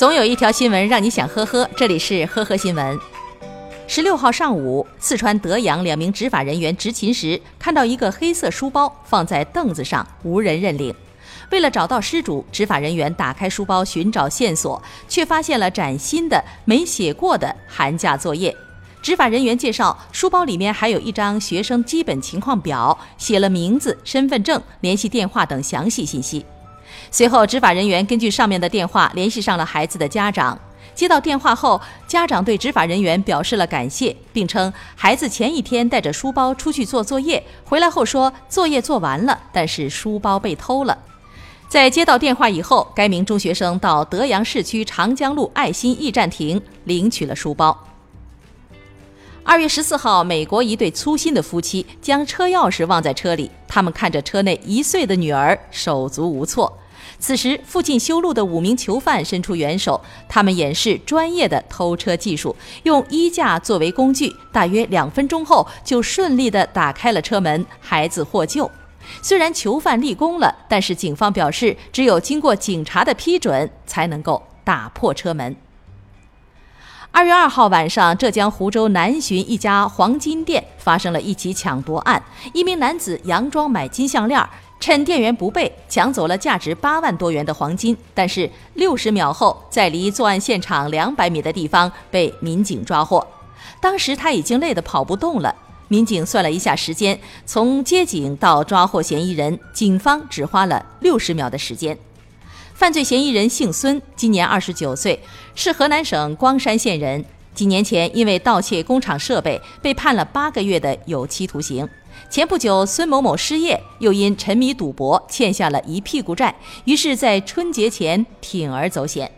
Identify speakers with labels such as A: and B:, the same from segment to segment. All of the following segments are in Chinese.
A: 总有一条新闻让你想呵呵，这里是呵呵新闻。十六号上午，四川德阳两名执法人员执勤时，看到一个黑色书包放在凳子上，无人认领。为了找到失主，执法人员打开书包寻找线索，却发现了崭新的没写过的寒假作业。执法人员介绍，书包里面还有一张学生基本情况表，写了名字、身份证、联系电话等详细信息。随后，执法人员根据上面的电话联系上了孩子的家长。接到电话后，家长对执法人员表示了感谢，并称孩子前一天带着书包出去做作业，回来后说作业做完了，但是书包被偷了。在接到电话以后，该名中学生到德阳市区长江路爱心驿站亭领取了书包。二月十四号，美国一对粗心的夫妻将车钥匙忘在车里，他们看着车内一岁的女儿，手足无措。此时，附近修路的五名囚犯伸出援手，他们演示专业的偷车技术，用衣架作为工具，大约两分钟后就顺利地打开了车门，孩子获救。虽然囚犯立功了，但是警方表示，只有经过警察的批准，才能够打破车门。二月二号晚上，浙江湖州南浔一家黄金店发生了一起抢夺案，一名男子佯装买金项链。趁店员不备，抢走了价值八万多元的黄金，但是六十秒后，在离作案现场两百米的地方被民警抓获。当时他已经累得跑不动了。民警算了一下时间，从接警到抓获嫌疑人，警方只花了六十秒的时间。犯罪嫌疑人姓孙，今年二十九岁，是河南省光山县人。几年前因为盗窃工厂设备，被判了八个月的有期徒刑。前不久，孙某某失业，又因沉迷赌博欠下了一屁股债，于是，在春节前铤而走险。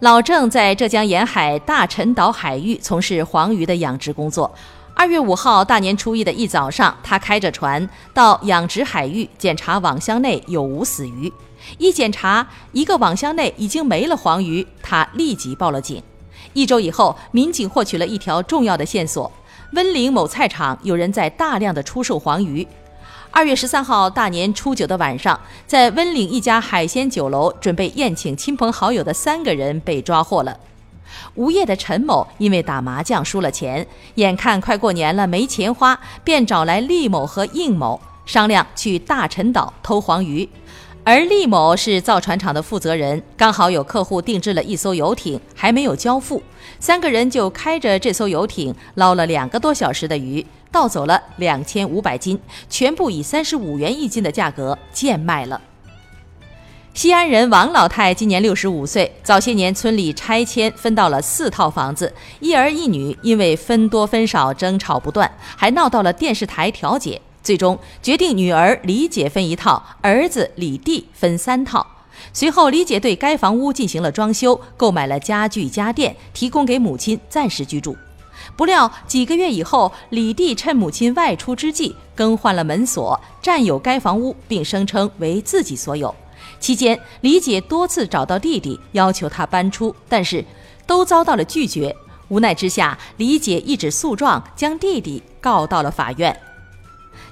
A: 老郑在浙江沿海大陈岛海域从事黄鱼的养殖工作。二月五号大年初一的一早上，他开着船到养殖海域检查网箱内有无死鱼。一检查，一个网箱内已经没了黄鱼，他立即报了警。一周以后，民警获取了一条重要的线索。温岭某菜场有人在大量的出售黄鱼。二月十三号大年初九的晚上，在温岭一家海鲜酒楼准备宴请亲朋好友的三个人被抓获了。无业的陈某因为打麻将输了钱，眼看快过年了没钱花，便找来厉某和应某商量去大陈岛偷黄鱼。而厉某是造船厂的负责人，刚好有客户定制了一艘游艇，还没有交付，三个人就开着这艘游艇捞了两个多小时的鱼，盗走了两千五百斤，全部以三十五元一斤的价格贱卖了。西安人王老太今年六十五岁，早些年村里拆迁分到了四套房子，一儿一女因为分多分少争吵不断，还闹到了电视台调解。最终决定，女儿李姐分一套，儿子李弟分三套。随后，李姐对该房屋进行了装修，购买了家具家电，提供给母亲暂时居住。不料几个月以后，李弟趁母亲外出之际，更换了门锁，占有该房屋，并声称为自己所有。期间，李姐多次找到弟弟，要求他搬出，但是都遭到了拒绝。无奈之下，李姐一纸诉状，将弟弟告到了法院。